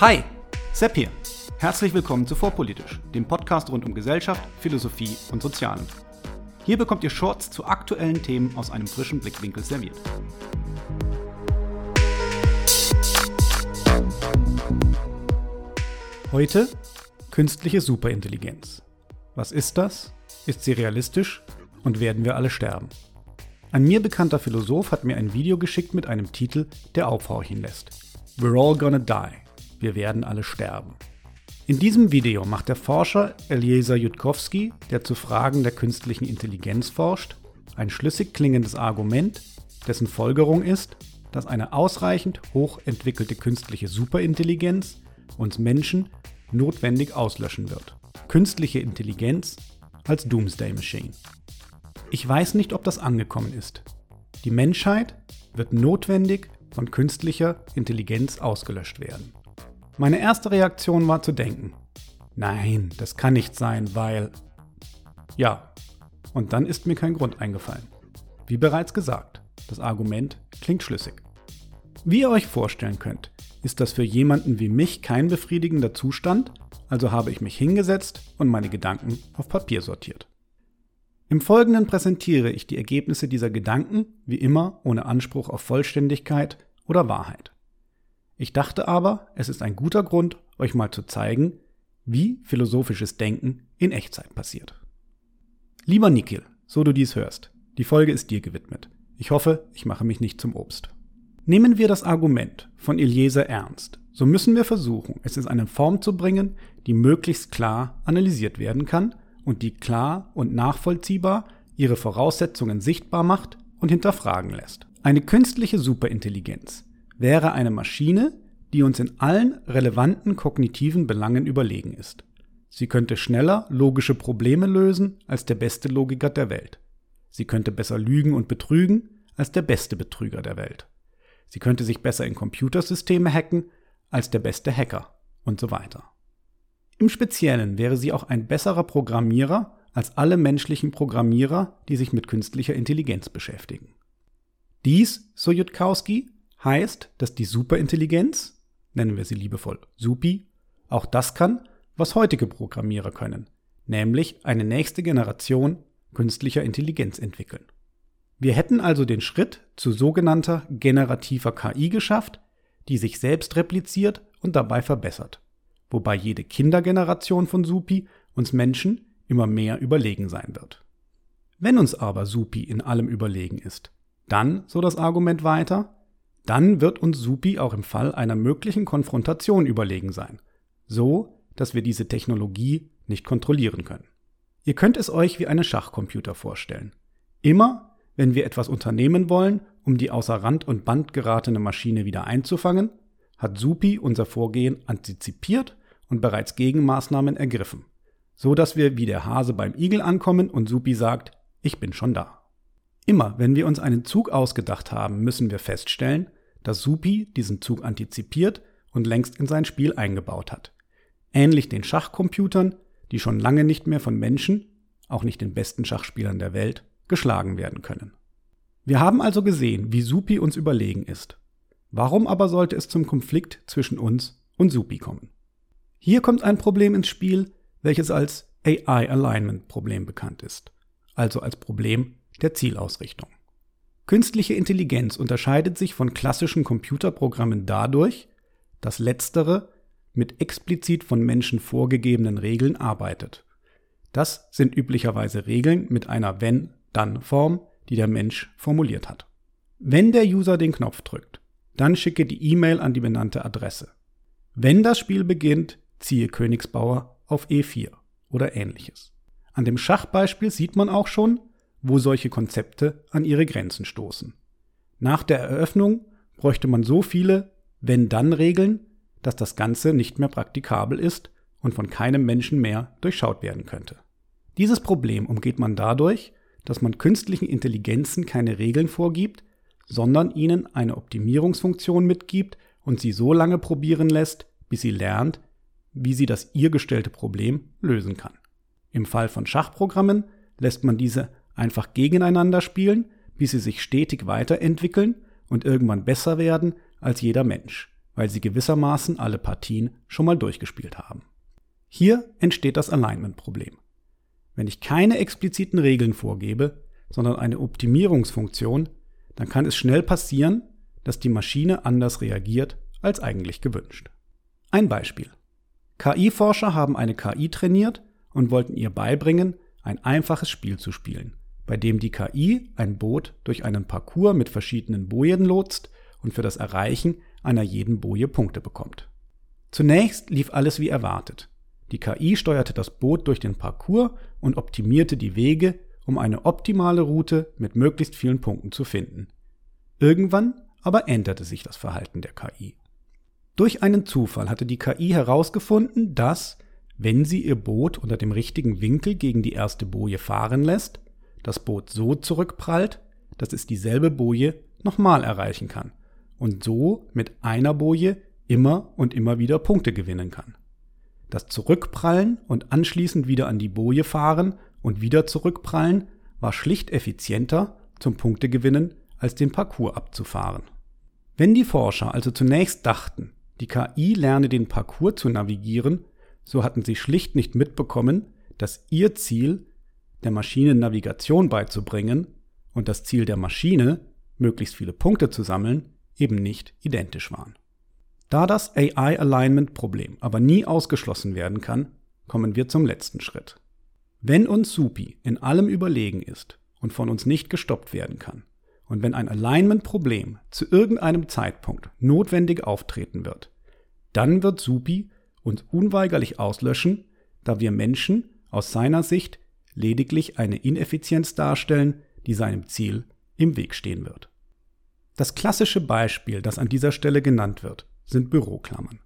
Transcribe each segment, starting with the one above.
Hi, Sepp hier. Herzlich willkommen zu Vorpolitisch, dem Podcast rund um Gesellschaft, Philosophie und Sozialen. Hier bekommt ihr Shorts zu aktuellen Themen aus einem frischen Blickwinkel serviert. Heute künstliche Superintelligenz. Was ist das? Ist sie realistisch? Und werden wir alle sterben? Ein mir bekannter Philosoph hat mir ein Video geschickt mit einem Titel, der aufhorchen lässt. We're all gonna die. Wir werden alle sterben. In diesem Video macht der Forscher Eliezer Jutkowski, der zu Fragen der künstlichen Intelligenz forscht, ein schlüssig klingendes Argument, dessen Folgerung ist, dass eine ausreichend hochentwickelte künstliche Superintelligenz uns Menschen notwendig auslöschen wird. Künstliche Intelligenz als Doomsday Machine. Ich weiß nicht, ob das angekommen ist. Die Menschheit wird notwendig von künstlicher Intelligenz ausgelöscht werden. Meine erste Reaktion war zu denken, nein, das kann nicht sein, weil... Ja, und dann ist mir kein Grund eingefallen. Wie bereits gesagt, das Argument klingt schlüssig. Wie ihr euch vorstellen könnt, ist das für jemanden wie mich kein befriedigender Zustand, also habe ich mich hingesetzt und meine Gedanken auf Papier sortiert. Im Folgenden präsentiere ich die Ergebnisse dieser Gedanken, wie immer ohne Anspruch auf Vollständigkeit oder Wahrheit. Ich dachte aber, es ist ein guter Grund, euch mal zu zeigen, wie philosophisches Denken in Echtzeit passiert. Lieber Nikhil, so du dies hörst, die Folge ist dir gewidmet. Ich hoffe, ich mache mich nicht zum Obst. Nehmen wir das Argument von Eliezer ernst, so müssen wir versuchen, es in eine Form zu bringen, die möglichst klar analysiert werden kann und die klar und nachvollziehbar ihre Voraussetzungen sichtbar macht und hinterfragen lässt. Eine künstliche Superintelligenz wäre eine Maschine, die uns in allen relevanten kognitiven Belangen überlegen ist. Sie könnte schneller logische Probleme lösen als der beste Logiker der Welt. Sie könnte besser lügen und betrügen als der beste Betrüger der Welt. Sie könnte sich besser in Computersysteme hacken als der beste Hacker und so weiter. Im Speziellen wäre sie auch ein besserer Programmierer als alle menschlichen Programmierer, die sich mit künstlicher Intelligenz beschäftigen. Dies, so Jutkowski, heißt, dass die Superintelligenz, nennen wir sie liebevoll Supi, auch das kann, was heutige Programmierer können, nämlich eine nächste Generation künstlicher Intelligenz entwickeln. Wir hätten also den Schritt zu sogenannter generativer KI geschafft, die sich selbst repliziert und dabei verbessert wobei jede Kindergeneration von Supi uns Menschen immer mehr überlegen sein wird. Wenn uns aber Supi in allem überlegen ist, dann, so das Argument weiter, dann wird uns Supi auch im Fall einer möglichen Konfrontation überlegen sein, so dass wir diese Technologie nicht kontrollieren können. Ihr könnt es euch wie einen Schachcomputer vorstellen. Immer, wenn wir etwas unternehmen wollen, um die außer Rand und Band geratene Maschine wieder einzufangen, hat Supi unser Vorgehen antizipiert und bereits Gegenmaßnahmen ergriffen, so dass wir wie der Hase beim Igel ankommen und Supi sagt, ich bin schon da. Immer wenn wir uns einen Zug ausgedacht haben, müssen wir feststellen, dass Supi diesen Zug antizipiert und längst in sein Spiel eingebaut hat. Ähnlich den Schachcomputern, die schon lange nicht mehr von Menschen, auch nicht den besten Schachspielern der Welt, geschlagen werden können. Wir haben also gesehen, wie Supi uns überlegen ist. Warum aber sollte es zum Konflikt zwischen uns und Supi kommen? Hier kommt ein Problem ins Spiel, welches als AI Alignment Problem bekannt ist, also als Problem der Zielausrichtung. Künstliche Intelligenz unterscheidet sich von klassischen Computerprogrammen dadurch, dass letztere mit explizit von Menschen vorgegebenen Regeln arbeitet. Das sind üblicherweise Regeln mit einer Wenn-Dann-Form, die der Mensch formuliert hat. Wenn der User den Knopf drückt, dann schicke die E-Mail an die benannte Adresse. Wenn das Spiel beginnt, ziehe Königsbauer auf E4 oder ähnliches. An dem Schachbeispiel sieht man auch schon, wo solche Konzepte an ihre Grenzen stoßen. Nach der Eröffnung bräuchte man so viele Wenn-Dann-Regeln, dass das Ganze nicht mehr praktikabel ist und von keinem Menschen mehr durchschaut werden könnte. Dieses Problem umgeht man dadurch, dass man künstlichen Intelligenzen keine Regeln vorgibt, sondern ihnen eine Optimierungsfunktion mitgibt und sie so lange probieren lässt, bis sie lernt, wie sie das ihr gestellte Problem lösen kann. Im Fall von Schachprogrammen lässt man diese einfach gegeneinander spielen, bis sie sich stetig weiterentwickeln und irgendwann besser werden als jeder Mensch, weil sie gewissermaßen alle Partien schon mal durchgespielt haben. Hier entsteht das Alignment-Problem. Wenn ich keine expliziten Regeln vorgebe, sondern eine Optimierungsfunktion, dann kann es schnell passieren, dass die Maschine anders reagiert als eigentlich gewünscht. Ein Beispiel. KI-Forscher haben eine KI trainiert und wollten ihr beibringen, ein einfaches Spiel zu spielen, bei dem die KI ein Boot durch einen Parcours mit verschiedenen Bojen lotst und für das Erreichen einer jeden Boje Punkte bekommt. Zunächst lief alles wie erwartet. Die KI steuerte das Boot durch den Parcours und optimierte die Wege, um eine optimale Route mit möglichst vielen Punkten zu finden. Irgendwann aber änderte sich das Verhalten der KI. Durch einen Zufall hatte die KI herausgefunden, dass, wenn sie ihr Boot unter dem richtigen Winkel gegen die erste Boje fahren lässt, das Boot so zurückprallt, dass es dieselbe Boje nochmal erreichen kann und so mit einer Boje immer und immer wieder Punkte gewinnen kann. Das Zurückprallen und anschließend wieder an die Boje fahren und wieder zurückprallen war schlicht effizienter zum Punktegewinnen als den Parcours abzufahren. Wenn die Forscher also zunächst dachten, die KI lerne den Parcours zu navigieren, so hatten sie schlicht nicht mitbekommen, dass ihr Ziel, der Maschine Navigation beizubringen, und das Ziel der Maschine, möglichst viele Punkte zu sammeln, eben nicht identisch waren. Da das AI-Alignment-Problem aber nie ausgeschlossen werden kann, kommen wir zum letzten Schritt. Wenn uns Supi in allem überlegen ist und von uns nicht gestoppt werden kann, und wenn ein Alignment-Problem zu irgendeinem Zeitpunkt notwendig auftreten wird, dann wird Supi uns unweigerlich auslöschen, da wir Menschen aus seiner Sicht lediglich eine Ineffizienz darstellen, die seinem Ziel im Weg stehen wird. Das klassische Beispiel, das an dieser Stelle genannt wird, sind Büroklammern.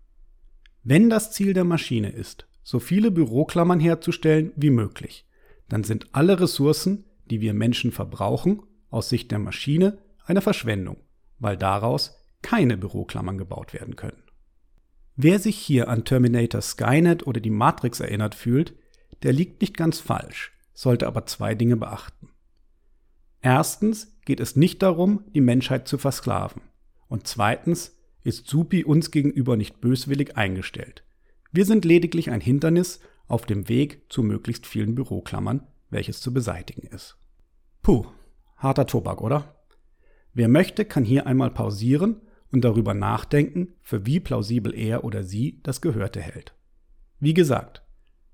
Wenn das Ziel der Maschine ist, so viele Büroklammern herzustellen wie möglich, dann sind alle Ressourcen, die wir Menschen verbrauchen, aus Sicht der Maschine eine Verschwendung, weil daraus keine Büroklammern gebaut werden können. Wer sich hier an Terminator Skynet oder die Matrix erinnert fühlt, der liegt nicht ganz falsch, sollte aber zwei Dinge beachten. Erstens geht es nicht darum, die Menschheit zu versklaven. Und zweitens ist Supi uns gegenüber nicht böswillig eingestellt. Wir sind lediglich ein Hindernis auf dem Weg zu möglichst vielen Büroklammern, welches zu beseitigen ist. Puh, harter Tobak, oder? Wer möchte, kann hier einmal pausieren und darüber nachdenken, für wie plausibel er oder sie das Gehörte hält. Wie gesagt,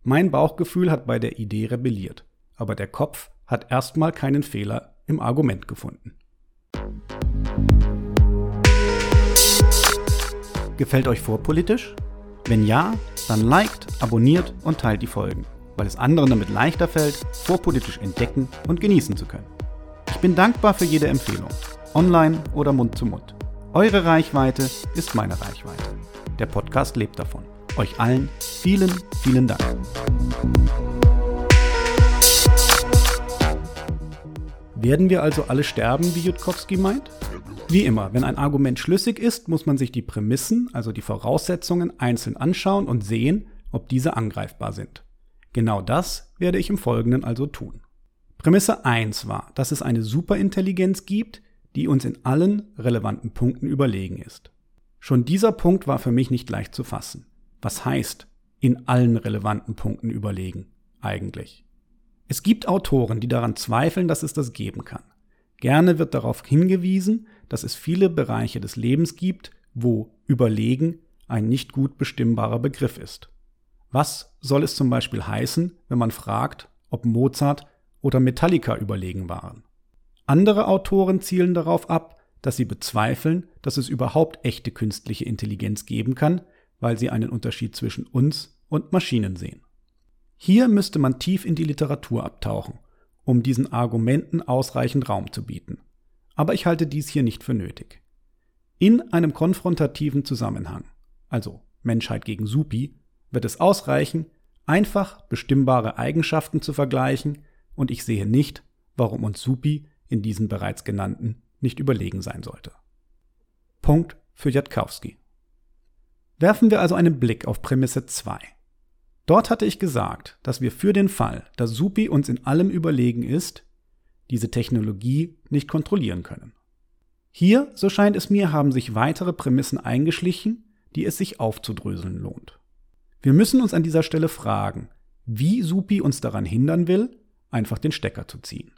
mein Bauchgefühl hat bei der Idee rebelliert, aber der Kopf hat erstmal keinen Fehler im Argument gefunden. Gefällt euch vorpolitisch? Wenn ja, dann liked, abonniert und teilt die Folgen, weil es anderen damit leichter fällt, vorpolitisch entdecken und genießen zu können. Ich bin dankbar für jede Empfehlung, online oder Mund zu Mund. Eure Reichweite ist meine Reichweite. Der Podcast lebt davon. Euch allen vielen, vielen Dank. Werden wir also alle sterben, wie Jutkowski meint? Wie immer, wenn ein Argument schlüssig ist, muss man sich die Prämissen, also die Voraussetzungen, einzeln anschauen und sehen, ob diese angreifbar sind. Genau das werde ich im Folgenden also tun. Prämisse 1 war, dass es eine Superintelligenz gibt, die uns in allen relevanten Punkten überlegen ist. Schon dieser Punkt war für mich nicht leicht zu fassen. Was heißt in allen relevanten Punkten überlegen eigentlich? Es gibt Autoren, die daran zweifeln, dass es das geben kann. Gerne wird darauf hingewiesen, dass es viele Bereiche des Lebens gibt, wo überlegen ein nicht gut bestimmbarer Begriff ist. Was soll es zum Beispiel heißen, wenn man fragt, ob Mozart oder Metallica überlegen waren? Andere Autoren zielen darauf ab, dass sie bezweifeln, dass es überhaupt echte künstliche Intelligenz geben kann, weil sie einen Unterschied zwischen uns und Maschinen sehen. Hier müsste man tief in die Literatur abtauchen, um diesen Argumenten ausreichend Raum zu bieten. Aber ich halte dies hier nicht für nötig. In einem konfrontativen Zusammenhang, also Menschheit gegen Supi, wird es ausreichen, einfach bestimmbare Eigenschaften zu vergleichen, und ich sehe nicht, warum uns Supi in diesen bereits genannten nicht überlegen sein sollte. Punkt für Jatkowski. Werfen wir also einen Blick auf Prämisse 2. Dort hatte ich gesagt, dass wir für den Fall, dass Supi uns in allem überlegen ist, diese Technologie nicht kontrollieren können. Hier, so scheint es mir, haben sich weitere Prämissen eingeschlichen, die es sich aufzudröseln lohnt. Wir müssen uns an dieser Stelle fragen, wie Supi uns daran hindern will, einfach den Stecker zu ziehen.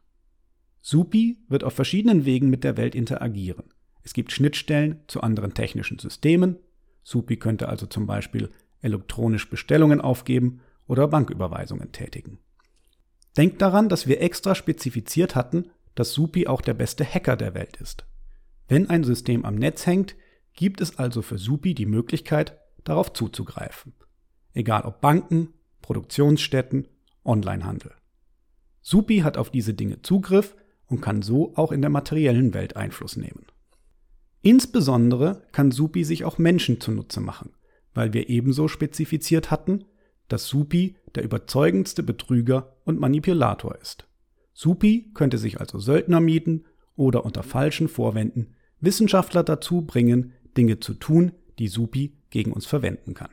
Supi wird auf verschiedenen Wegen mit der Welt interagieren. Es gibt Schnittstellen zu anderen technischen Systemen. Supi könnte also zum Beispiel elektronisch Bestellungen aufgeben oder Banküberweisungen tätigen. Denkt daran, dass wir extra spezifiziert hatten, dass Supi auch der beste Hacker der Welt ist. Wenn ein System am Netz hängt, gibt es also für Supi die Möglichkeit, darauf zuzugreifen. Egal ob Banken, Produktionsstätten, Onlinehandel. Supi hat auf diese Dinge Zugriff und kann so auch in der materiellen Welt Einfluss nehmen. Insbesondere kann Supi sich auch Menschen zunutze machen, weil wir ebenso spezifiziert hatten, dass Supi der überzeugendste Betrüger und Manipulator ist. Supi könnte sich also Söldner mieten oder unter falschen Vorwänden Wissenschaftler dazu bringen, Dinge zu tun, die Supi gegen uns verwenden kann.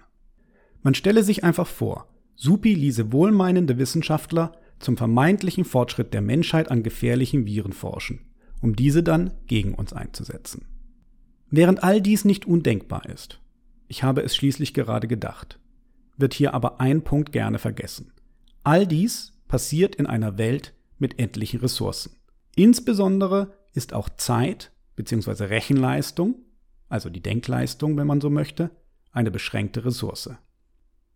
Man stelle sich einfach vor, Supi ließe wohlmeinende Wissenschaftler zum vermeintlichen Fortschritt der Menschheit an gefährlichen Viren forschen, um diese dann gegen uns einzusetzen. Während all dies nicht undenkbar ist, ich habe es schließlich gerade gedacht, wird hier aber ein Punkt gerne vergessen. All dies passiert in einer Welt mit endlichen Ressourcen. Insbesondere ist auch Zeit bzw. Rechenleistung, also die Denkleistung, wenn man so möchte, eine beschränkte Ressource.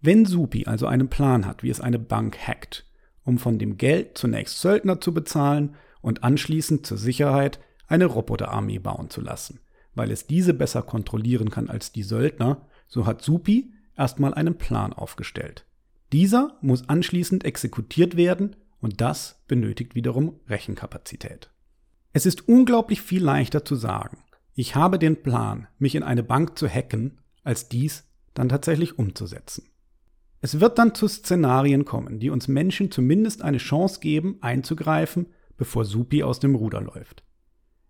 Wenn Supi also einen Plan hat, wie es eine Bank hackt, um von dem Geld zunächst Söldner zu bezahlen und anschließend zur Sicherheit eine Roboterarmee bauen zu lassen. Weil es diese besser kontrollieren kann als die Söldner, so hat Supi erstmal einen Plan aufgestellt. Dieser muss anschließend exekutiert werden und das benötigt wiederum Rechenkapazität. Es ist unglaublich viel leichter zu sagen, ich habe den Plan, mich in eine Bank zu hacken, als dies dann tatsächlich umzusetzen. Es wird dann zu Szenarien kommen, die uns Menschen zumindest eine Chance geben, einzugreifen, bevor Supi aus dem Ruder läuft.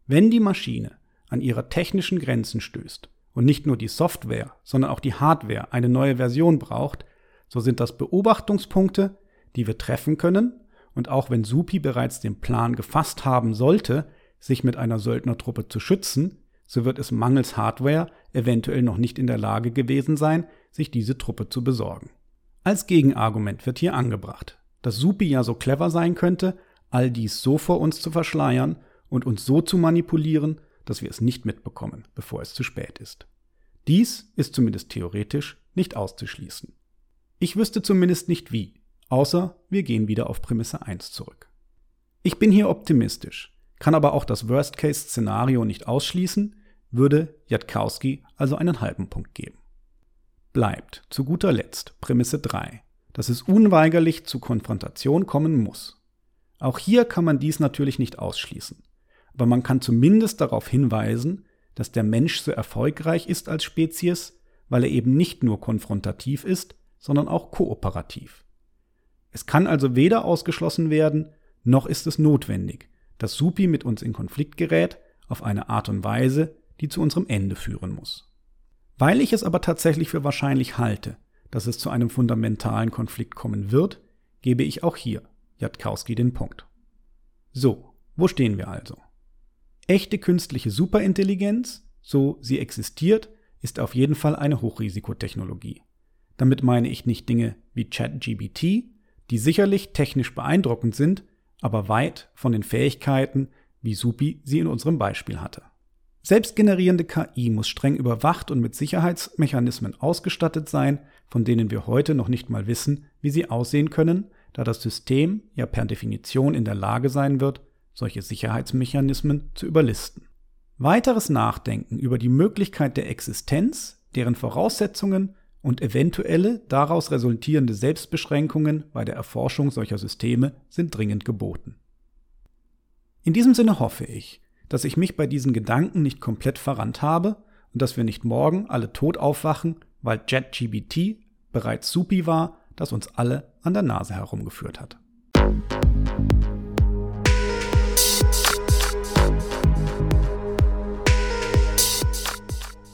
Wenn die Maschine an ihre technischen Grenzen stößt und nicht nur die Software, sondern auch die Hardware eine neue Version braucht, so sind das Beobachtungspunkte, die wir treffen können, und auch wenn Supi bereits den Plan gefasst haben sollte, sich mit einer Söldnertruppe zu schützen, so wird es mangels Hardware eventuell noch nicht in der Lage gewesen sein, sich diese Truppe zu besorgen. Als Gegenargument wird hier angebracht, dass Supi ja so clever sein könnte, all dies so vor uns zu verschleiern und uns so zu manipulieren, dass wir es nicht mitbekommen, bevor es zu spät ist. Dies ist zumindest theoretisch nicht auszuschließen. Ich wüsste zumindest nicht wie, außer wir gehen wieder auf Prämisse 1 zurück. Ich bin hier optimistisch, kann aber auch das Worst-Case-Szenario nicht ausschließen, würde Jatkowski also einen halben Punkt geben bleibt zu guter Letzt Prämisse 3, dass es unweigerlich zu Konfrontation kommen muss. Auch hier kann man dies natürlich nicht ausschließen, aber man kann zumindest darauf hinweisen, dass der Mensch so erfolgreich ist als Spezies, weil er eben nicht nur konfrontativ ist, sondern auch kooperativ. Es kann also weder ausgeschlossen werden, noch ist es notwendig, dass Supi mit uns in Konflikt gerät auf eine Art und Weise, die zu unserem Ende führen muss. Weil ich es aber tatsächlich für wahrscheinlich halte, dass es zu einem fundamentalen Konflikt kommen wird, gebe ich auch hier Jatkowski den Punkt. So, wo stehen wir also? Echte künstliche Superintelligenz, so sie existiert, ist auf jeden Fall eine Hochrisikotechnologie. Damit meine ich nicht Dinge wie ChatGBT, die sicherlich technisch beeindruckend sind, aber weit von den Fähigkeiten, wie Supi sie in unserem Beispiel hatte. Selbstgenerierende KI muss streng überwacht und mit Sicherheitsmechanismen ausgestattet sein, von denen wir heute noch nicht mal wissen, wie sie aussehen können, da das System ja per Definition in der Lage sein wird, solche Sicherheitsmechanismen zu überlisten. Weiteres Nachdenken über die Möglichkeit der Existenz, deren Voraussetzungen und eventuelle daraus resultierende Selbstbeschränkungen bei der Erforschung solcher Systeme sind dringend geboten. In diesem Sinne hoffe ich, dass ich mich bei diesen Gedanken nicht komplett verrannt habe und dass wir nicht morgen alle tot aufwachen, weil JetGBT bereits Supi war, das uns alle an der Nase herumgeführt hat.